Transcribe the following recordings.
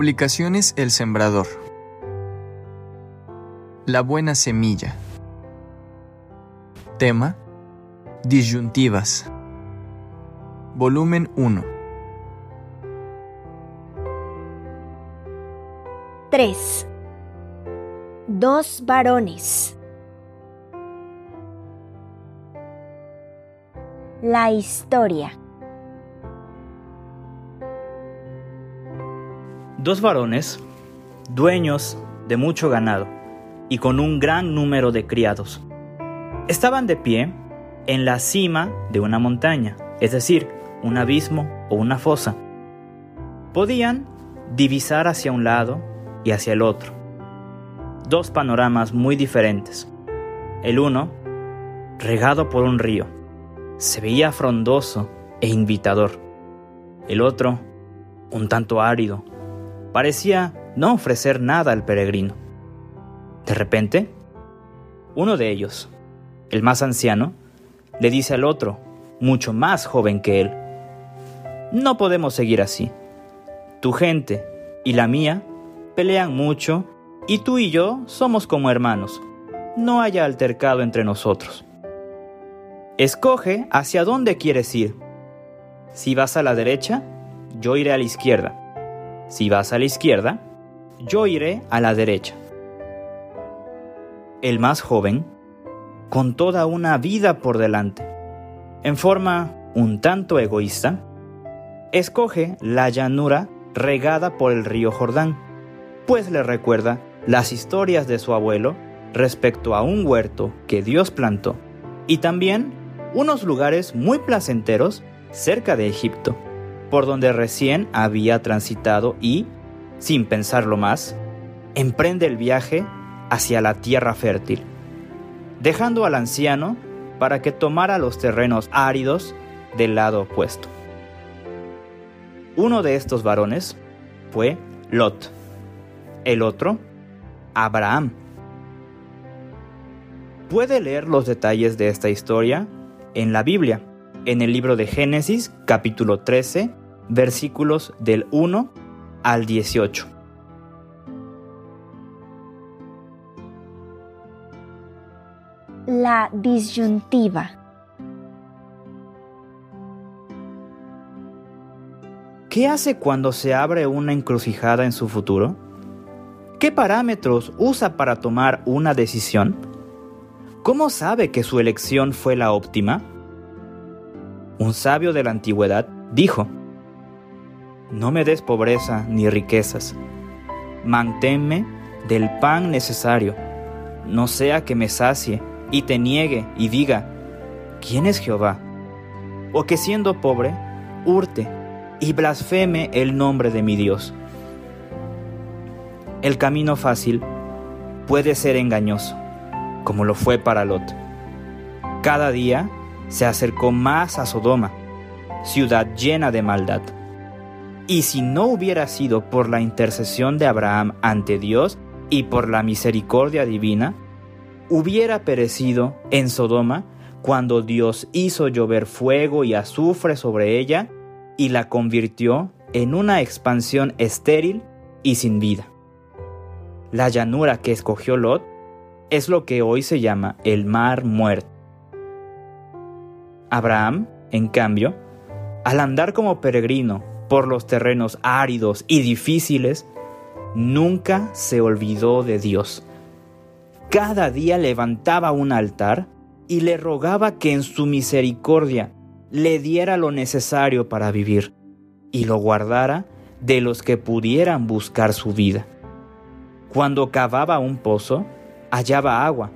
Publicaciones El Sembrador. La buena semilla. Tema. Disyuntivas. Volumen 1. 3. Dos varones. La historia. Dos varones, dueños de mucho ganado y con un gran número de criados, estaban de pie en la cima de una montaña, es decir, un abismo o una fosa. Podían divisar hacia un lado y hacia el otro. Dos panoramas muy diferentes. El uno, regado por un río, se veía frondoso e invitador. El otro, un tanto árido, parecía no ofrecer nada al peregrino. De repente, uno de ellos, el más anciano, le dice al otro, mucho más joven que él, no podemos seguir así. Tu gente y la mía pelean mucho y tú y yo somos como hermanos. No haya altercado entre nosotros. Escoge hacia dónde quieres ir. Si vas a la derecha, yo iré a la izquierda. Si vas a la izquierda, yo iré a la derecha. El más joven, con toda una vida por delante, en forma un tanto egoísta, escoge la llanura regada por el río Jordán, pues le recuerda las historias de su abuelo respecto a un huerto que Dios plantó y también unos lugares muy placenteros cerca de Egipto por donde recién había transitado y, sin pensarlo más, emprende el viaje hacia la tierra fértil, dejando al anciano para que tomara los terrenos áridos del lado opuesto. Uno de estos varones fue Lot, el otro, Abraham. Puede leer los detalles de esta historia en la Biblia, en el libro de Génesis capítulo 13, versículos del 1 al 18. La disyuntiva. ¿Qué hace cuando se abre una encrucijada en su futuro? ¿Qué parámetros usa para tomar una decisión? ¿Cómo sabe que su elección fue la óptima? Un sabio de la antigüedad dijo, no me des pobreza ni riquezas. Manténme del pan necesario, no sea que me sacie y te niegue y diga, ¿quién es Jehová? O que siendo pobre, hurte y blasfeme el nombre de mi Dios. El camino fácil puede ser engañoso, como lo fue para Lot. Cada día se acercó más a Sodoma, ciudad llena de maldad. Y si no hubiera sido por la intercesión de Abraham ante Dios y por la misericordia divina, hubiera perecido en Sodoma cuando Dios hizo llover fuego y azufre sobre ella y la convirtió en una expansión estéril y sin vida. La llanura que escogió Lot es lo que hoy se llama el mar muerto. Abraham, en cambio, al andar como peregrino por los terrenos áridos y difíciles, nunca se olvidó de Dios. Cada día levantaba un altar y le rogaba que en su misericordia le diera lo necesario para vivir y lo guardara de los que pudieran buscar su vida. Cuando cavaba un pozo, hallaba agua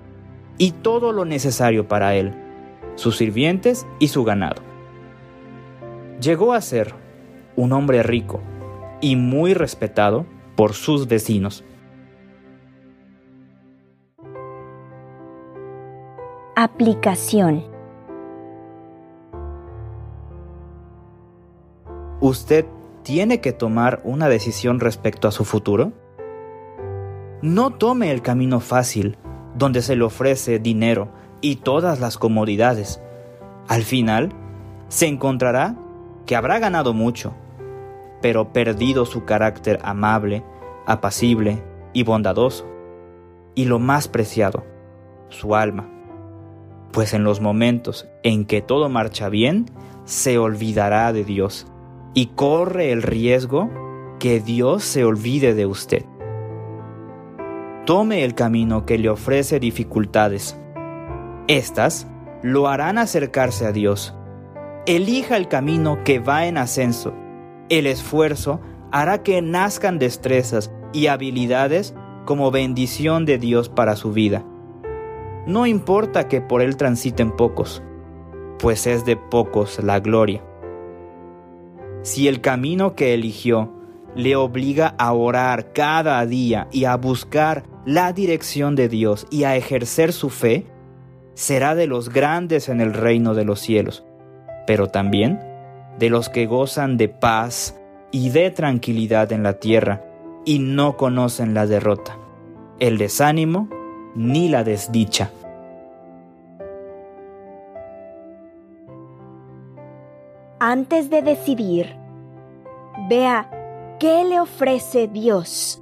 y todo lo necesario para él, sus sirvientes y su ganado. Llegó a ser un hombre rico y muy respetado por sus vecinos. Aplicación. ¿Usted tiene que tomar una decisión respecto a su futuro? No tome el camino fácil, donde se le ofrece dinero y todas las comodidades. Al final, se encontrará que habrá ganado mucho, pero perdido su carácter amable, apacible y bondadoso. Y lo más preciado, su alma. Pues en los momentos en que todo marcha bien, se olvidará de Dios y corre el riesgo que Dios se olvide de usted. Tome el camino que le ofrece dificultades. Estas lo harán acercarse a Dios. Elija el camino que va en ascenso. El esfuerzo hará que nazcan destrezas y habilidades como bendición de Dios para su vida. No importa que por él transiten pocos, pues es de pocos la gloria. Si el camino que eligió le obliga a orar cada día y a buscar la dirección de Dios y a ejercer su fe, será de los grandes en el reino de los cielos, pero también de los que gozan de paz y de tranquilidad en la tierra y no conocen la derrota, el desánimo ni la desdicha. Antes de decidir, vea qué le ofrece Dios